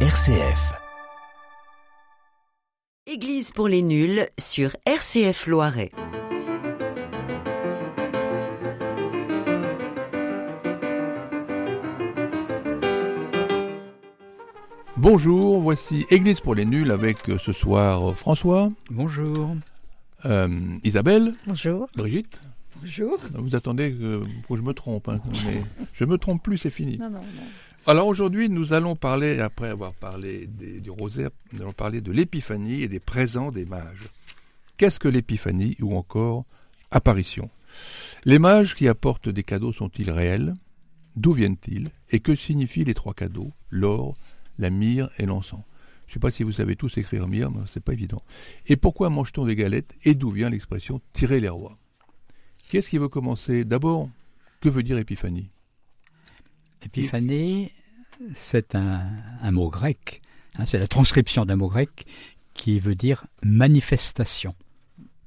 RCF. Église pour les nuls sur RCF Loiret. Bonjour, voici Église pour les nuls avec euh, ce soir euh, François, Bonjour. euh, Isabelle, Bonjour. Brigitte. Bonjour. Vous attendez que, que je me trompe, hein, mais je me trompe plus, c'est fini. Non, non, non. Alors aujourd'hui, nous allons parler, après avoir parlé du rosaire, nous allons parler de l'épiphanie et des présents des mages. Qu'est-ce que l'épiphanie ou encore apparition? Les mages qui apportent des cadeaux sont-ils réels? D'où viennent-ils? Et que signifient les trois cadeaux? L'or, la myrrhe et l'encens. Je ne sais pas si vous savez tous écrire myrrhe, mais c'est pas évident. Et pourquoi mange-t-on des galettes? Et d'où vient l'expression tirer les rois Qu'est-ce qui veut commencer? D'abord, que veut dire épiphanie Épiphanie, c'est un, un mot grec, hein, c'est la transcription d'un mot grec qui veut dire manifestation,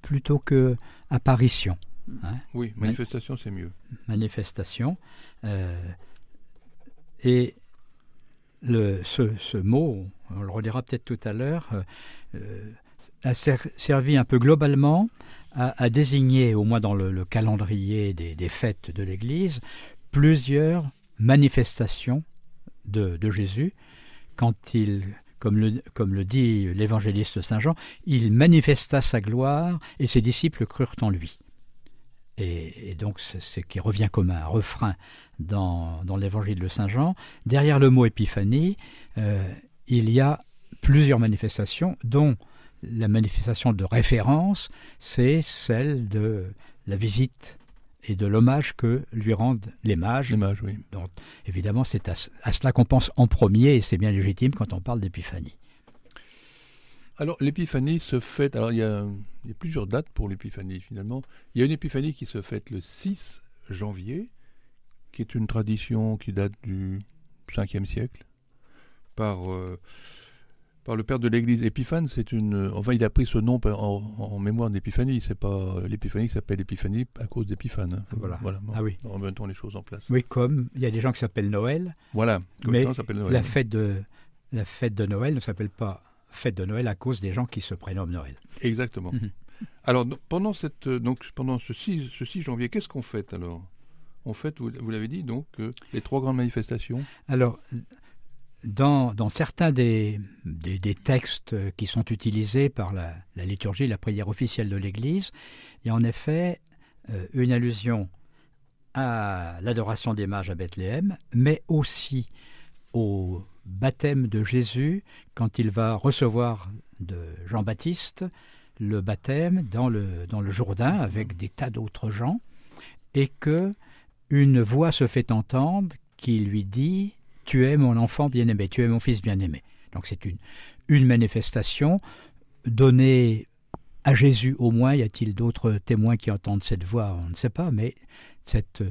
plutôt que apparition. hein, Oui, manifestation, c'est mieux. manifestation. euh, et le, ce, ce mot, on le redira peut-être tout à l'heure, euh, a ser- servi un peu globalement à, à désigner, au moins dans le, le calendrier des, des fêtes de l'Église, plusieurs manifestations de, Jésus quand il, comme le, comme le dit l'évangéliste Saint Jean, il manifesta sa gloire et ses disciples crurent en lui. Et, et donc, c'est ce qui revient comme un refrain dans, dans l'évangile de Saint Jean. Derrière le mot épiphanie, euh, il y a plusieurs manifestations, dont la manifestation de référence, c'est celle de la visite et de l'hommage que lui rendent les mages. Les mages, oui. Donc, évidemment, c'est à, ce- à cela qu'on pense en premier, et c'est bien légitime quand on parle d'épiphanie. Alors, l'épiphanie se fête. Alors, il y, a, il y a plusieurs dates pour l'épiphanie, finalement. Il y a une épiphanie qui se fête le 6 janvier, qui est une tradition qui date du 5e siècle, par, euh, par le père de l'église. Épiphane, c'est une. Enfin, il a pris ce nom en, en mémoire d'épiphanie. C'est pas l'épiphanie qui s'appelle épiphanie à cause d'épiphane. hein. Voilà. voilà. Ah oui. Remettons les choses en place. Oui, comme il y a des gens qui s'appellent Noël, Voilà. Comme mais Noël. la fête de la fête de Noël ne s'appelle pas fête de Noël à cause des gens qui se prénomment Noël. Exactement. Mhm. Alors, pendant, cette, euh, donc, pendant ce 6, ce 6 janvier, qu'est-ce qu'on fête alors? On fête, vous, vous l'avez dit, donc, euh, les trois grandes manifestations? Alors, dans, certains des, textes qui sont utilisés par la, la liturgie, la prière officielle de l'Église, il y a en effet euh, une allusion à l'adoration des mages à Bethléem, mais aussi au baptême de Jésus quand il va recevoir de Jean-Baptiste le baptême dans le, dans le Jourdain avec des tas d'autres gens, et que une voix se fait entendre qui lui dit Tu es mon enfant bien-aimé, tu es mon fils bien-aimé. Donc c'est une, manifestation donnée à Jésus au moins. Y a-t-il d'autres témoins qui entendent cette voix? On ne sait pas, mais cette,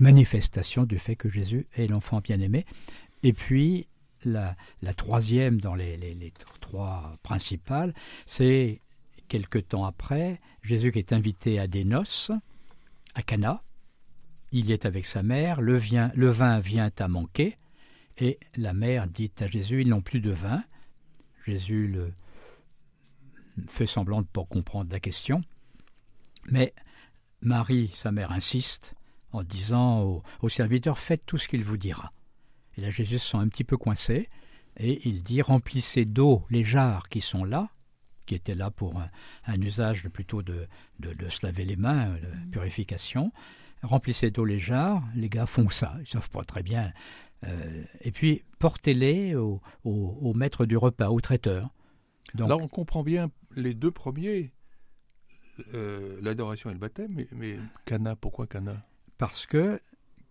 manifestation du fait que Jésus est l'enfant bien-aimé. Et puis la, troisième dans les, les- trois principales, c'est quelque temps après, Jésus qui est invité à des noces à Cana. Il y est avec sa mère, le vin vient à manquer, et la mère dit à Jésus, ils n'ont plus de vin. Jésus le fait semblant de ne pas comprendre la question, mais Marie, sa mère, insiste en disant au, au serviteur, faites tout ce qu'il vous dira. Et là, Jésus se sent un petit peu coincé, et il dit, remplissez d'eau les jarres qui sont là, qui étaient là pour un, un usage plutôt de, de, de se laver les mains, de purification. Remplissez d'eau les jarres, les gars font ça, ils savent pas très bien. Euh, et puis portez-les au, au- au maître du repas, au traiteur. Donc, Alors, on comprend bien les deux premiers, euh, l'adoration et le baptême, mais, mais Cana, pourquoi Cana? Parce que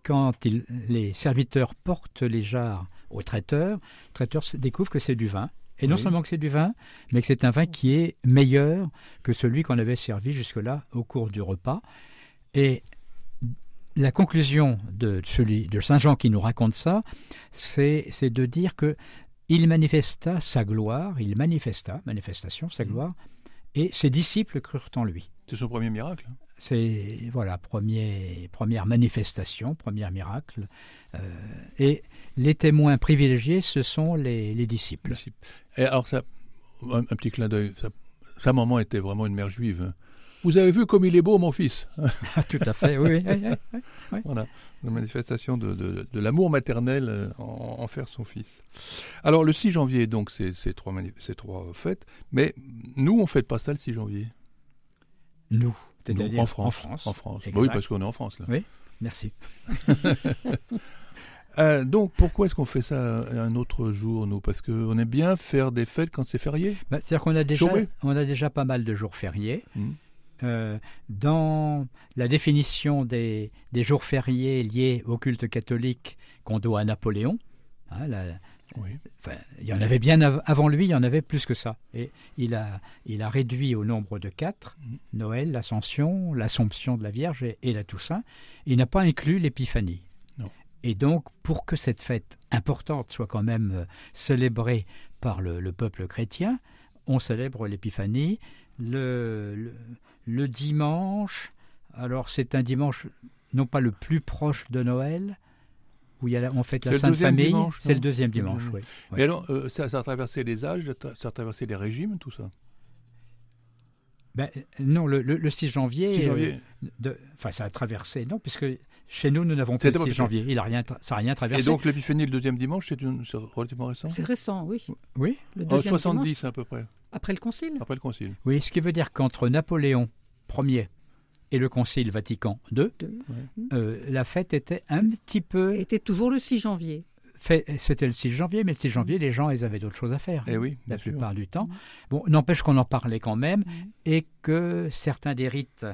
quand il- les serviteurs portent les jarres au traiteur, le traiteur découvre que c'est du vin. Et non Oui. seulement que c'est du vin, mais que c'est un vin qui est meilleur que celui qu'on avait servi jusque-là au cours du repas. Et la conclusion de, celui, de Saint Jean qui nous raconte ça, c'est de dire que il manifesta sa gloire, il manifesta, manifestation, sa Mhm. gloire, et ses disciples crurent en lui. C'est son premier miracle. C'est voilà premier, première manifestation, premier miracle. Euh, et les témoins privilégiés, ce sont les, disciples. Et alors ça, un, petit clin d'œil. Sa maman était vraiment une mère juive. Vous avez vu comme il est beau, mon fils Tout à fait, oui. Voilà, une manifestation de, l'amour maternel euh, en, faire son fils. Alors, le 6 janvier, donc, c'est ces trois, trois fêtes, mais nous, on ne fête pas ça le 6 janvier. Nous en France. En France. Bah oui, parce qu'on est en France, là. Oui, merci. Euh, donc, pourquoi est-ce qu'on fait ça un autre jour, nous? Parce qu'on aime bien faire des fêtes quand c'est férié? Bah, C'est-à-dire qu'on a déjà, on a déjà pas mal de jours fériés. Mmh. Euh, dans la définition des, jours fériés liés au culte catholique qu'on doit à Napoléon, hein, il y en avait bien avant lui, il y en avait plus que ça. Et il a, il a réduit au nombre de quatre mm. Noël, l'Ascension, l'Assomption de la Vierge et, la Toussaint. Il n'a pas inclus l'Épiphanie. Et donc, pour que cette fête importante soit quand même euh, célébrée par le, peuple chrétien, on célèbre l'Épiphanie le, le, dimanche. Alors, c'est un dimanche non pas le plus proche de Noël, où il y a, on fête la Sainte Famille. C'est le deuxième dimanche, oui. Mais alors, euh, ça, a traversé les âges, ça a traversé les régimes, tout ça? Ben, non, le, le, 6 janvier. 6 janvier. Euh, enfin, ça a traversé, non, puisque chez nous, nous n'avons pas le 6 janvier. Il a rien, ça n'a rien traversé. Et donc, l'épiphanie, le deuxième dimanche, c'est relativement récent? C'est récent, oui. Oui. Le en 70 à peu près. Après le Concile Après le Concile. Oui, ce qui veut dire qu'entre Napoléon Ier et le Concile Vatican II, euh, la fête était un petit peu... Était toujours le 6 janvier. C'était le 6 janvier, mais le 6 janvier, les gens, ils avaient d'autres choses à faire. Et eh oui, la plupart du temps. Bon, n'empêche qu'on en parlait quand même, et que certains des rites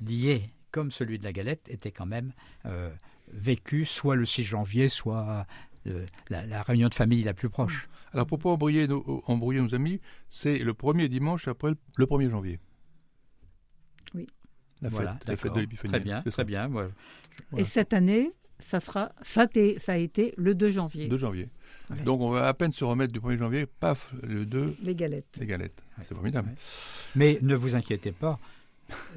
liés, comme celui de la galette, étaient quand même euh, vécus soit le 6 janvier, soit euh, la, réunion de famille la plus proche. Alors, pour ne pas embrouiller nos, embrouiller nos amis, c'est le premier dimanche après le 1er janvier. Oui la fête, de l'Épiphanie. Très bien, très bien. Et cette année, ça, sera, ça, ça a été le 2 janvier. 2 janvier. Donc on va à peine se remettre du 1er janvier, paf, le 2. Les galettes. Les galettes. C'est formidable. Mais ne vous inquiétez pas,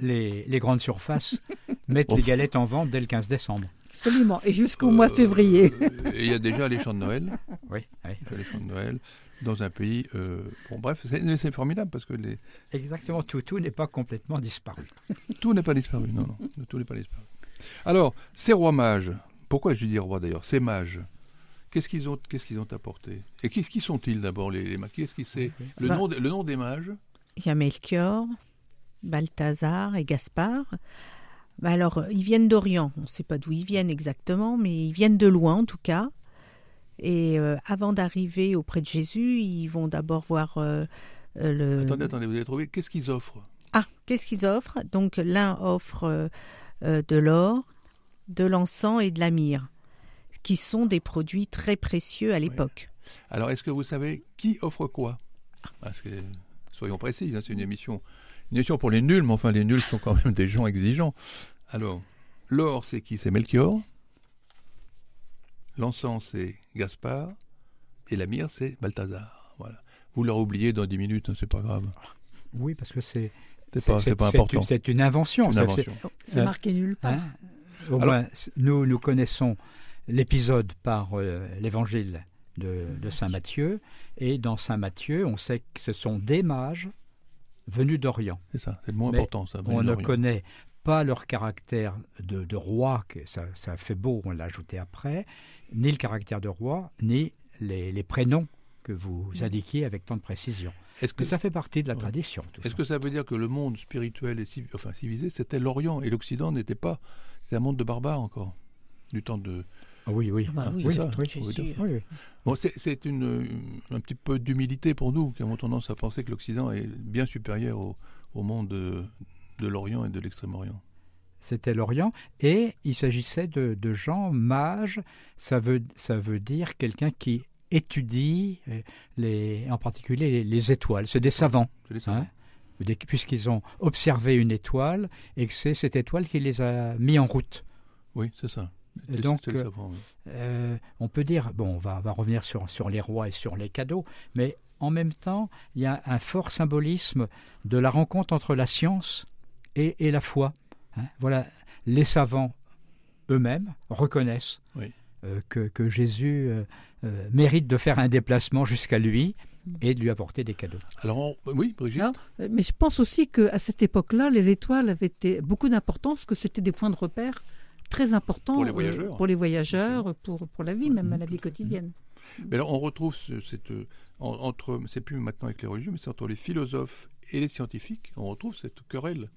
les, les grandes surfaces mettent les galettes en vente dès le 15 décembre. Absolument, et jusqu'au mois de euh, février. Et il y a déjà les chants de Noël. Oui, oui. Les chants de Noël dans un pays. Euh, bon, bref, c'est formidable parce que les. Exactement, tout, tout n'est pas complètement disparu. tout n'est pas disparu, non, non, tout n'est pas disparu. Alors, ces rois mages, pourquoi je dis rois d'ailleurs Ces mages, qu'est-ce qu'ils ont, qu'est-ce qu'ils ont apporté? Et qui, qui sont-ils d'abord les, mages? Qu'est-ce qui c'est? Le, bah, nom, le nom des mages? Il y a Melchior, Balthazar et Gaspard. Bah alors, ils viennent d'Orient. On ne sait pas d'où ils viennent exactement, mais ils viennent de loin en tout cas. Et euh, avant d'arriver auprès de Jésus, ils vont d'abord voir euh, euh, le. Attendez, attendez, vous avez trouvé Qu'est-ce qu'ils offrent? Ah, qu'est-ce qu'ils offrent? Donc l'un offre de l'or, de l'encens et de la myrrhe, qui sont des produits très précieux à l'époque. Alors, est-ce que vous savez qui offre quoi? Parce que, soyons précis, hein, c'est une émission, une émission pour les nuls, mais enfin, les nuls sont quand même des gens exigeants. Alors, l'or, c'est qui? C'est Melchior. L'encens, c'est Gaspard. Et la myrrhe, c'est Balthazar. Voilà. Vous leur oubliez dans 10 minutes, hein, c'est pas grave. Oui, parce que c'est. C'est pas, important. C'est une invention. C'est marqué nulle part. Hein, au moins, nous, nous connaissons l'épisode par euh, l'évangile de, Saint Matthieu. Et dans Saint Matthieu, on sait que ce sont des mages venus d'Orient. C'est ça, c'est le moins important. Ça, on ne connaît pas leur caractère de, de roi, que ça, ça fait beau, on l'a ajouté après, ni le caractère de roi, ni les, prénoms que vous mm. indiquiez avec tant de précision. Est-ce que ça fait partie de la tradition Est-ce que ça veut dire que le monde spirituel et enfin, civilisé, c'était l'Orient et l'Occident n'était pas, c'était un monde de barbares encore, du temps de. Ah oui, oui, bah oui, oui, ça, oui, Bon, c'est une, un petit peu d'humilité pour nous qui avons tendance à penser que l'Occident est bien supérieur au, au monde de, de l'Orient et de l'Extrême-Orient. C'était l'Orient, et il s'agissait de, gens mages, ça veut, ça veut dire quelqu'un qui étudie, euh, les, en particulier les, étoiles, c'est des savants. Hein, puisqu'ils ont observé une étoile et que c'est cette étoile qui les a mis en route. Oui, c'est ça. Donc, euh, on peut dire, bon, on va, va revenir sur, sur les rois et sur les cadeaux, mais en même temps, il y a un fort symbolisme de la rencontre entre la science et, et la foi. Hein, voilà, les savants eux-mêmes reconnaissent Oui. euh, que, que Jésus euh, euh, mérite de faire un déplacement jusqu'à lui et de lui apporter des cadeaux. Alors, on- oui, Brigitte? Mais je pense aussi qu'à cette époque-là, les étoiles avaient été beaucoup d'importance, que c'était des points de repère très importants Pour les euh, voyageurs. pour, les voyageurs, pour, pour la vie, même à la vie quotidienne. Mais alors, on retrouve ce- cette, euh, en- entre, c'est plus maintenant avec les religieux, mais c'est entre les philosophes et les scientifiques, on retrouve cette querelle.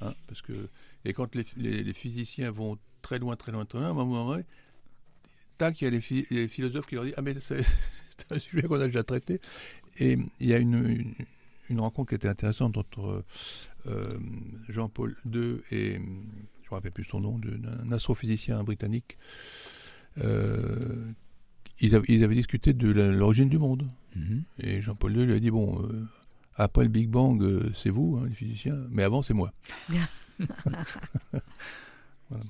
Hein, parce que, et quand les, les- les physiciens vont très loin, très loin, très loin, à un moment donné, tac, il y a les, les philosophes qui leur disent Ah, mais c'est c'est un sujet qu'on a déjà traité. Et il y a une, une, une rencontre qui était intéressante entre euh, Jean-Paul II et, je ne me rappelle plus son nom, d'un astrophysicien britannique. Euh, ils, avaient, ils avaient discuté de l'origine du monde. Mhm. Et Jean-Paul II lui a dit Bon, euh, après le Big Bang, euh, c'est vous, hein, les physiciens, mais avant, c'est moi. Voilà.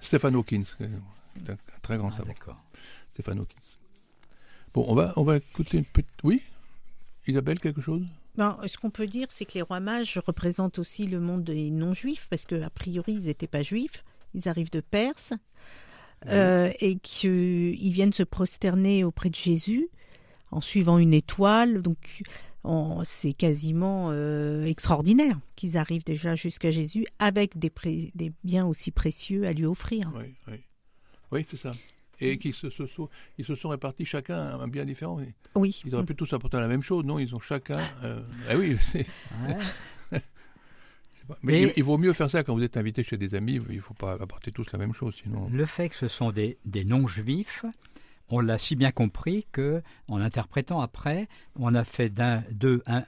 Stephen Hawkins, un, très grand Ah, savant. d'accord. Stephen Hawkins. Bon, on va, on va écouter une petite. Oui? Isabelle, quelque chose? Ben, ce qu'on peut dire, c'est que les rois mages représentent aussi le monde des non-juifs, parce qu'a priori, ils n'étaient pas juifs, ils arrivent de Perse, euh, et qu'ils viennent se prosterner auprès de Jésus en suivant une étoile. Donc, on- c'est quasiment euh, extraordinaire qu'ils arrivent déjà jusqu'à Jésus avec des, biens aussi précieux à lui offrir. Oui, oui. Oui, c'est ça. Et qui se, se sont, ils se sont répartis chacun un bien différent. Oui. Ils auraient pu tous apporter la même chose, non? Ils ont chacun. euh, Ah oui, c'est. Ouais. Mais il, il vaut mieux faire ça quand vous êtes invité chez des amis. Il ne faut pas apporter tous la même chose, sinon. Le fait que ce sont des, des non-juifs, on l'a si bien compris que, en l'interprétant après, on a fait d'un, d'eux un,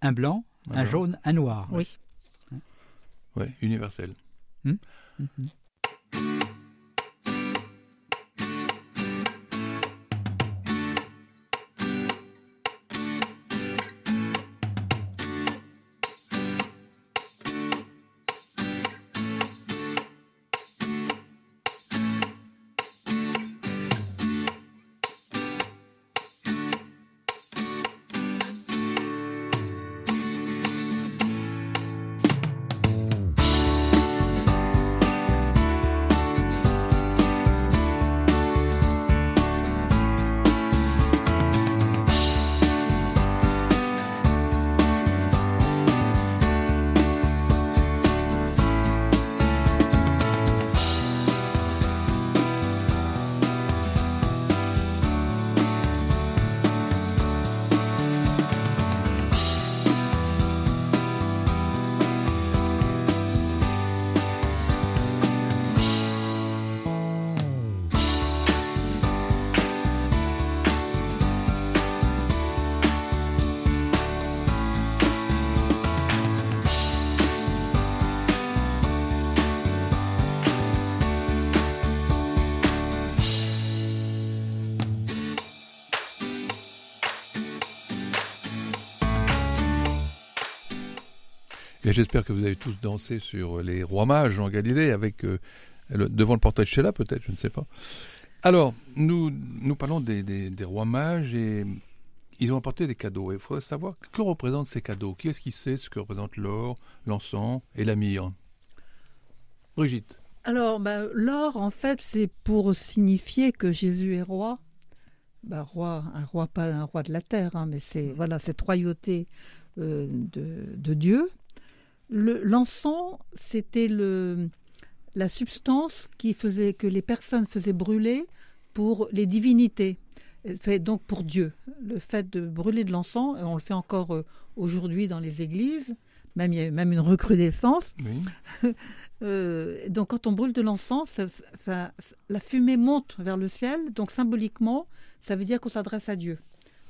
un blanc, un, blanc. jaune, un noir. Oui. Ouais, universel. Mhm. Et j'espère que vous avez tous dansé sur les rois mages en Galilée, avec euh, le- devant le portrait de Sheila, peut-être, je ne sais pas. Alors, nous, nous parlons des, des- des rois mages et ils ont apporté des cadeaux. Il faudrait savoir que représentent ces cadeaux? Qui est-ce qui sait ce que représente l'or, l'encens et la myrrhe? Brigitte. Alors, bah, l'or, en fait, c'est pour signifier que Jésus est roi. Bah, roi, un roi, pas un roi de la terre, hein, mais c'est voilà cette royauté euh, de, de Dieu. Le- L'encens, c'était le la substance qui faisait que les personnes faisaient brûler pour les divinités, fait donc pour Dieu. Le fait de brûler de l'encens, on le fait encore euh, aujourd'hui dans les églises. Même il y a même une recrudescence. Oui. Euh, donc quand on brûle de l'encens, ça- ça- la fumée monte vers le ciel, donc symboliquement, ça veut dire qu'on s'adresse à Dieu.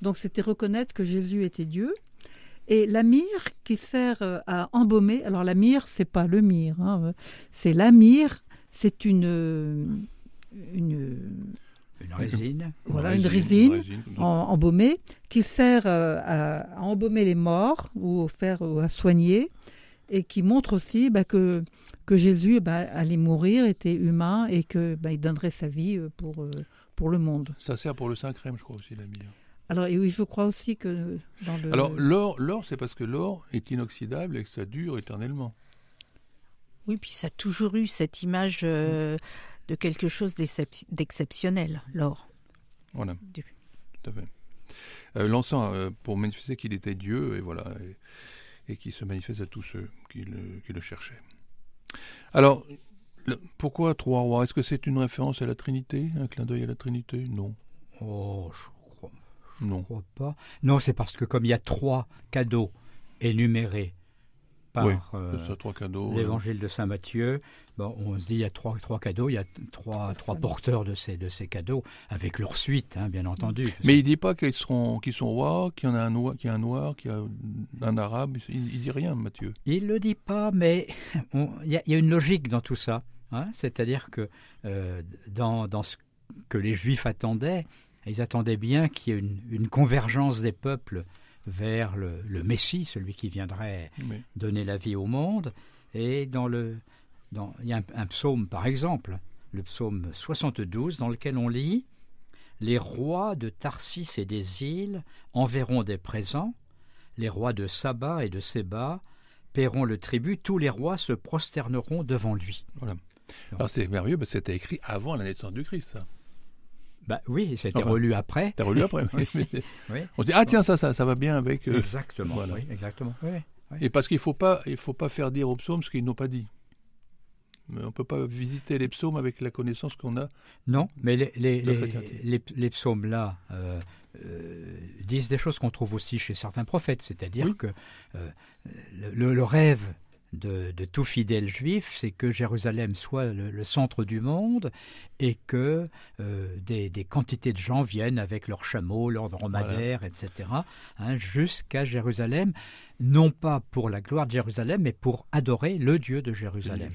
Donc c'était reconnaître que Jésus était Dieu. Et la myrrhe qui sert euh, à embaumer, alors la myrrhe, c'est pas le myrrhe, hein, euh, c'est la myrrhe, c'est une, euh, une, Une résine. voilà, une résine embaumée qui sert à, à embaumer les morts ou à faire ou à soigner et qui montre aussi bah, que que Jésus bah, allait mourir, était humain et que bah, il donnerait sa vie pour pour le monde. Ça sert pour le saint crème, je crois aussi, la myrrhe. Alors et oui, je crois aussi que dans le Alors, l'or, l'or c'est parce que l'or est inoxydable et que ça dure éternellement. Oui, puis ça a toujours eu cette image euh, de quelque chose d'excep- d'exceptionnel, l'or. Voilà, Du- tout à fait. Euh, L'encens euh, pour manifester qu'il était Dieu et voilà et, et qu'il se manifeste à tous ceux qui le, qui le cherchaient. Alors, le- pourquoi trois rois? Est-ce que c'est une référence à la Trinité, un clin d'œil à la Trinité? Non, Oh, je non. crois pas. Non, c'est parce que comme il y a trois cadeaux énumérés par Oui, euh, trois cadeaux. euh, l'évangile de saint Matthieu, bon, on se dit il y a trois, trois cadeaux, il y a trois, trois porteurs de ces, de ces cadeaux, avec leur suite, hein, bien entendu. Mais il dit pas qu'ils seront, qu'ils sont rois, qu'il y en a un noir, qu'il y a un noir, qu'il y a un arabe. Il, il dit rien, Matthieu. Il le dit pas, mais on- il y, a- il y a une logique dans tout ça. hein. C'est-à-dire que euh, dans, dans ce que les Juifs attendaient, ils attendaient bien qu'il y ait une, une convergence des peuples vers le, le Messie, celui qui viendrait donner la vie au monde. Et dans le, dans, il y a un, un psaume, par exemple, le psaume 72, dans lequel on lit Les rois de Tarsis et des îles enverront des présents, les rois de Saba et de Séba paieront le tribut, tous les rois se prosterneront devant lui. alors c'est merveilleux, parce que c'était écrit avant la naissance du Christ. Ça. Bah oui, c'était Enfin, relu après. T'as relu après Oui. mais- Oui. On dit ah tiens ça ça, ça va bien avec. euh, Exactement. voilà. Oui, exactement. Oui. Et parce qu'il faut pas il faut pas faire dire aux psaumes ce qu'ils n'ont pas dit. Mais on peut pas visiter les psaumes avec la connaissance qu'on a. Non, mais les, les, les, les psaumes-là euh, euh, disent des choses qu'on trouve aussi chez certains prophètes, c'est-à-dire que le, le rêve de, de tout fidèle juif, c'est que Jérusalem soit le, le centre du monde et que euh, des, des quantités de gens viennent avec leurs chameaux, leurs dromadaires, etc., hein, jusqu'à Jérusalem, non pas pour la gloire de Jérusalem, mais pour adorer le Dieu de Jérusalem.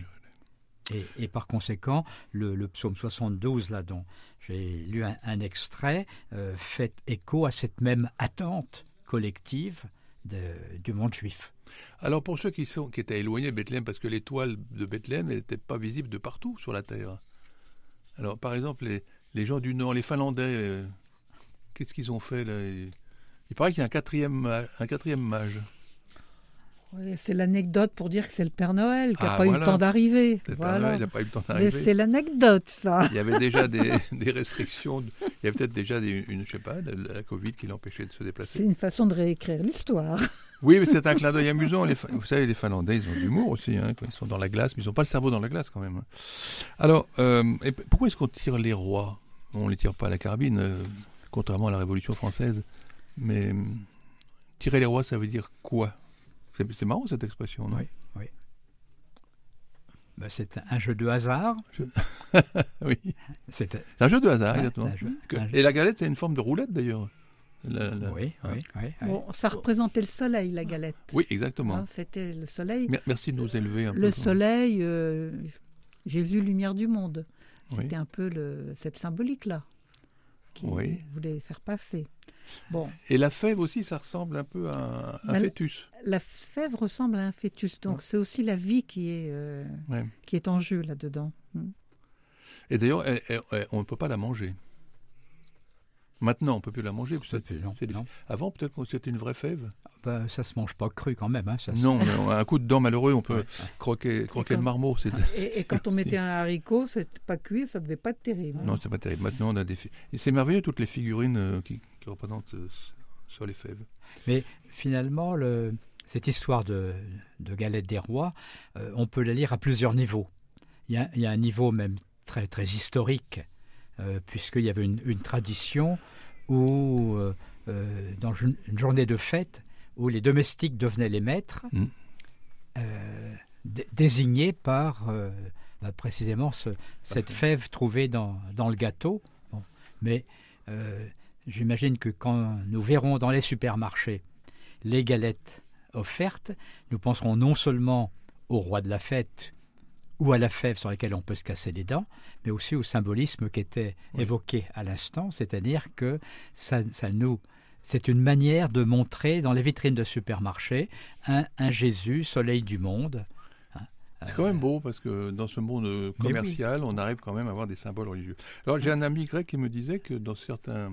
Et, et par conséquent, le, le psaume 72, là, dont j'ai lu un, un extrait, euh, fait écho à cette même attente collective de- du monde juif. Alors pour ceux qui sont qui étaient éloignés de Bethléem, parce que l'étoile de Bethléem n'était pas visible de partout sur la terre. Alors par exemple les, gens du Nord, les Finlandais, euh, qu'est-ce qu'ils ont fait là? Il, paraît qu'il y a un quatrième un quatrième mage. Oui, c'est l'anecdote pour dire que c'est le Père Noël qui n'a Ah, pas eu voilà. le temps d'arriver. C'est le Père Voilà. Noël, il n'a pas eu le temps Mais d'arriver. c'est l'anecdote, ça. Il y avait déjà des, des restrictions. Il y avait peut-être déjà des, une, je sais pas, la, la Covid qui l'empêchait de se C'est déplacer. une façon de réécrire l'histoire. Oui, mais c'est un clin d'œil amusant. Les, vous savez, les Finlandais, ils ont de l'humour aussi. Hein, quand ils sont dans la glace, mais ils n'ont pas le cerveau dans la glace quand même. hein. Alors, euh, et pourquoi est-ce qu'on tire les rois? On ne les tire pas à la carabine, euh, contrairement à la Révolution française. Mais euh, tirer les rois, ça veut dire quoi? C'est c'est marrant cette expression, non? Oui. Ben, c'est un jeu de hasard. Oui. C'est un jeu de hasard, Ouais, exactement. un jeu- Que- un jeu. Et la galette, c'est une forme de roulette d'ailleurs. La- la- Oui, hein. oui, oui, oui. Bon, ça représentait le soleil, la galette. Oui, exactement. Hein, C'était le soleil. Mer- Merci de nous élever un peu. Le soleil, euh, Jésus, lumière du monde. Oui. C'était un peu le, cette symbolique-là qui Oui. voulait faire passer. Bon, Et la fève aussi, ça ressemble un peu à un, un Bah, fœtus. la fève ressemble à un fœtus, donc Ouais. c'est aussi la vie qui est, euh, Ouais. qui est en jeu là-dedans. Hmm. Et d'ailleurs, elle- elle- elle- on ne peut pas la manger. Maintenant, on ne peut plus la manger. C'est- c'est non. Avant, peut-être que c'était une vraie fève. Ben, ça se mange pas cru quand même. Hein, ça se- Non, un coup de dent malheureux, on peut Ouais. croquer, croquer quand- le marmot. c'est- Et, et quand on mettait un haricot, c'était pas cuit, ça devait pas être terrible. Non, c'est pas terrible. Maintenant, on a des. Et c'est merveilleux toutes les figurines euh, qui, qui représentent euh, sur les fèves. Mais finalement, le- cette histoire de, de galette des rois, euh, on peut la lire à plusieurs niveaux. Il y a, il y a un niveau même très, très historique, euh, puisqu'il y avait une, une tradition où, euh, dans une, une journée de fête, où les domestiques devenaient les maîtres, Mm. dé- désignés par bah, précisément ce- cette fève trouvée dans, dans le gâteau. Bon. Mais j'imagine que quand nous verrons dans les supermarchés les galettes offertes, nous penserons non seulement au roi de la fête ou à la fève sur laquelle on peut se casser les dents, mais aussi au symbolisme qui était Oui. évoqué à l'instant, c'est-à-dire que ça, ça nous, c'est une manière de montrer dans les vitrines de supermarchés un, un Jésus, soleil du monde. hein. C'est quand même beau parce que dans ce monde euh, oui. commercial, on arrive quand même à avoir des symboles religieux. Alors j'ai un ami grec qui me disait que dans certains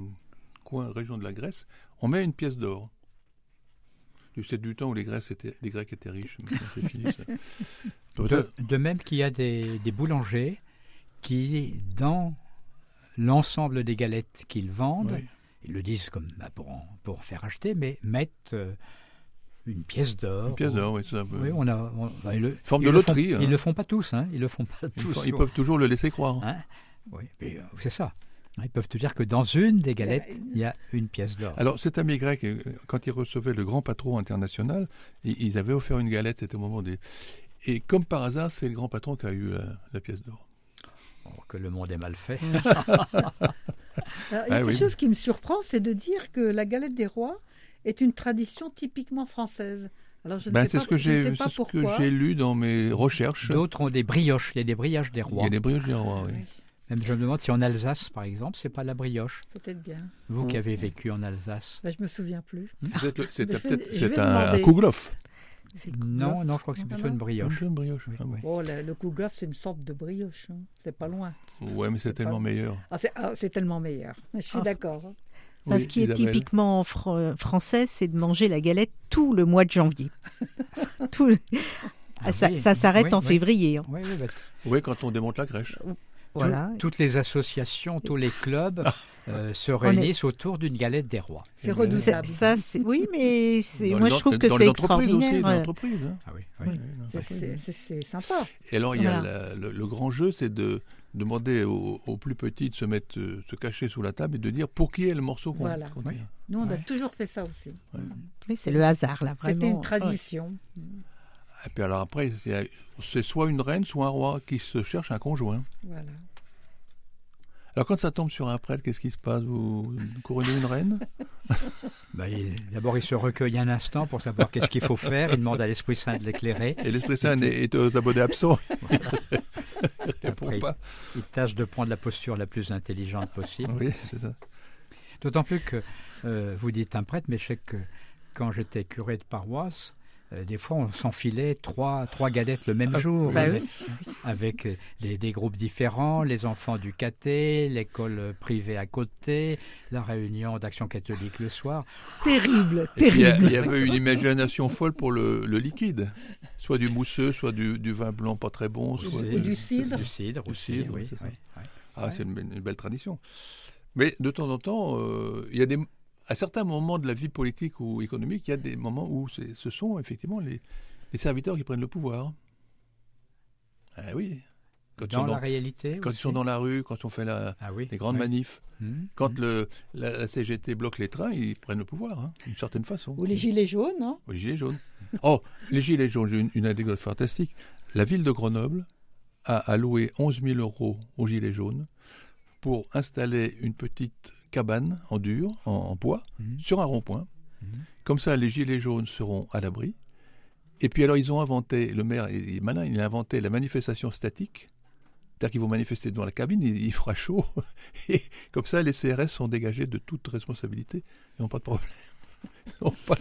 coins, régions de la Grèce, on met une pièce d'or. C'est du temps où les Grecs étaient, les Grecs étaient riches. Fini, ça. De, même qu'il y a des, des boulangers qui, dans l'ensemble des galettes qu'ils vendent, Oui. ils le disent comme bah, pour, en, pour en faire acheter, mais mettent euh, une pièce d'or. Une pièce d'or, oui, c'est un peu. Oui, on a. on- bah, ils le- Forme ils de le font- loterie, hein. Ils le font pas tous, hein. Ils le font pas Ils, tous. font- ils peuvent toujours le laisser croire. hein? Oui, euh, c'est ça. Ils peuvent te dire que dans une des galettes, il y a une pièce d'or. Alors, cet ami grec, euh, quand il recevait le grand patron international, ils avaient offert une galette, c'était au moment des. Et comme par hasard, c'est le grand patron qui a eu la, la pièce d'or. Oh, que le monde est mal fait. Alors, il y a Ah quelque oui. chose qui me surprend, c'est de dire que la galette des rois est une tradition typiquement française. Alors je ne Ben, sais c'est pas, ce que je sais pas ce que j'ai lu dans mes recherches. D'autres ont des brioches. Il y a des brioches des Il rois. y a des brioches des rois, oui. Oui, Même je me demande si en Alsace, par exemple, c'est pas la brioche. Peut-être bien. Vous qui Mm. avez vécu en Alsace. Ben, je me souviens plus. Je je c'est un, un kouglof. Non, non, je crois que c'est plutôt non. une brioche. Une brioche, Oui, ah oui. Oh, le, le kouglof, c'est une sorte de brioche. hein. C'est pas loin. Ouais, mais c'est pas- tellement meilleur. Ah, c'est ah, c'est tellement meilleur. Je suis Ah. d'accord. Enfin, Oui, ce qui est Isabelle. typiquement fr- français, c'est de manger la galette tout le mois de janvier. Tout le- Ah ça oui, ça s'arrête oui, en oui. février. hein. Oui, oui, bah, Oui, quand on démonte la crèche. Voilà. tout- toutes les associations, tous les clubs euh, se est- réunissent autour d'une galette des rois. C'est redoutable. Ça, c'est oui, mais moi je trouve que c'est entreprises aussi, extraordinaire. dans euh, l'entreprise, hein. Ah oui, Oui. C'est- l'entreprise. C'est c'est sympa. Et alors, il y a la- le, le grand jeu, c'est de demander aux, aux plus petits de se mettre, euh, se cacher sous la table et de dire pour qui est le morceau qu'on Voilà. qu'on Oui. tire. Nous, on a toujours fait ça aussi. Oui, c'est le hasard là, vraiment. C'était une tradition. Et puis alors après, c'est soit une reine, soit un roi qui se cherche un conjoint. Voilà. Alors quand ça tombe sur un prêtre, qu'est-ce qui se passe? Vous couronnez une reine? Bah, D'abord, il se recueille un instant pour savoir qu'est-ce qu'il faut faire. Il demande à l'Esprit Saint de l'éclairer. Et l'Esprit Saint est est aux abonnés absents. Après, pas. Il tâche de prendre la posture la plus intelligente possible. Oui, c'est ça. D'autant plus que euh, vous dites un prêtre, mais je sais que quand j'étais curé de paroisse, des fois on s'enfilait trois, trois galettes le même jour, bah avec, oui. avec, euh, des, des groupes différents, les enfants du caté, l'école euh, privée à côté, la réunion d'action catholique le soir. Terrible, Et puis, il y, a- terrible. il y avait une imagination folle pour le, le liquide. Soit du mousseux, soit du, du vin blanc pas très bon. soit du cidre. Du cidre aussi, cidre, oui. Ah, Ouais. c'est une, belle- une belle tradition. Mais de temps en temps, euh, il y a des, à certains moments de la vie politique ou économique, il y a des moments où ce sont effectivement les, les serviteurs qui prennent le pouvoir. Ah oui. Quand, ils Dans sont la dans, réalité quand ils sont dans la rue, quand on fait la, Ah oui. les grandes oui. manifs, Mhm. quand Mhm. le, la, la CGT bloque les trains, ils prennent le pouvoir, hein, d'une certaine façon. Ou les gilets jaunes, hein Ou les gilets jaunes. Oh, les gilets jaunes, j'ai une, une anecdote fantastique. La ville de Grenoble a alloué 11 000 euros aux gilets jaunes pour installer une petite cabane en dur, en, en bois, Mhm. sur un rond-point. Mhm. Comme ça, les gilets jaunes seront à l'abri. Et puis alors, ils ont inventé, le maire il est malin, il a inventé la manifestation statique. C'est-à-dire qu'ils vont manifester devant la cabine, il, il fera chaud. Et comme ça, les CRS sont dégagés de toute responsabilité. Ils n'ont pas de problème. Pas-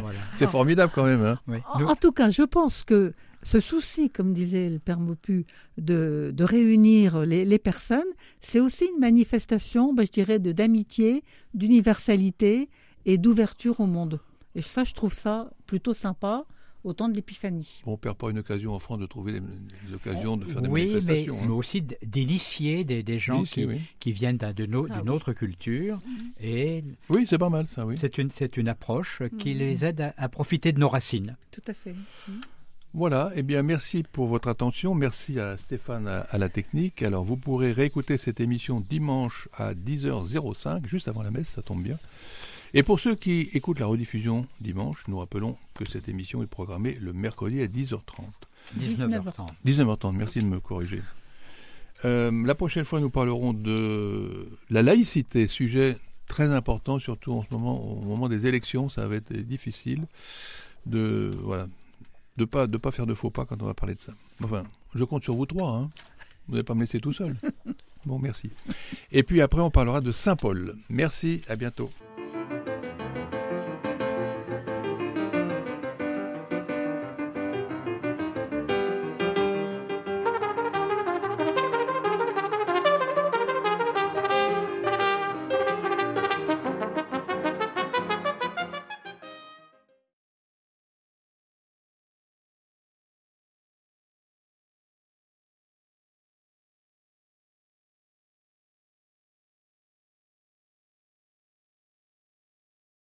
Voilà. C'est formidable quand même. Hein. Oui. En, Nous- en tout cas, je pense que ce souci, comme disait le père Maupu, de, de réunir les, les personnes, c'est aussi une manifestation, ben, je dirais, de d'amitié, d'universalité et d'ouverture au monde. Et ça, je trouve ça plutôt sympa au temps de l'Épiphanie. On ne perd pas une occasion en France de trouver des, des occasions de faire des oui, mais, manifestations. mais hein. aussi d- d'initier des, des gens Oui, qui, c'est- oui. qui viennent d'un- d'une au- Ah d'une oui. autre culture. Et Oui, c'est pas mal ça, oui. c'est une, c'est une approche qui Mhm. les aide à, à profiter de nos racines. Tout à fait. Voilà, eh bien merci pour votre attention. Merci à Stéphane à, à la technique. Alors vous pourrez réécouter cette émission dimanche à 10h05, juste avant la messe, ça tombe bien. Et pour ceux qui écoutent la rediffusion dimanche, nous rappelons que cette émission est programmée le mercredi à 10h30. 19h30. 19h30, merci de me corriger. Euh, la prochaine fois, nous parlerons de la laïcité, sujet très important, surtout en ce moment, au moment des élections, ça va être difficile de voilà, de pas de pas faire de faux pas quand on va parler de ça. Enfin, je compte sur vous trois, hein. Vous n'allez pas me laisser tout seul. Bon, merci. Et puis après, on parlera de Saint Paul. Merci, à bientôt.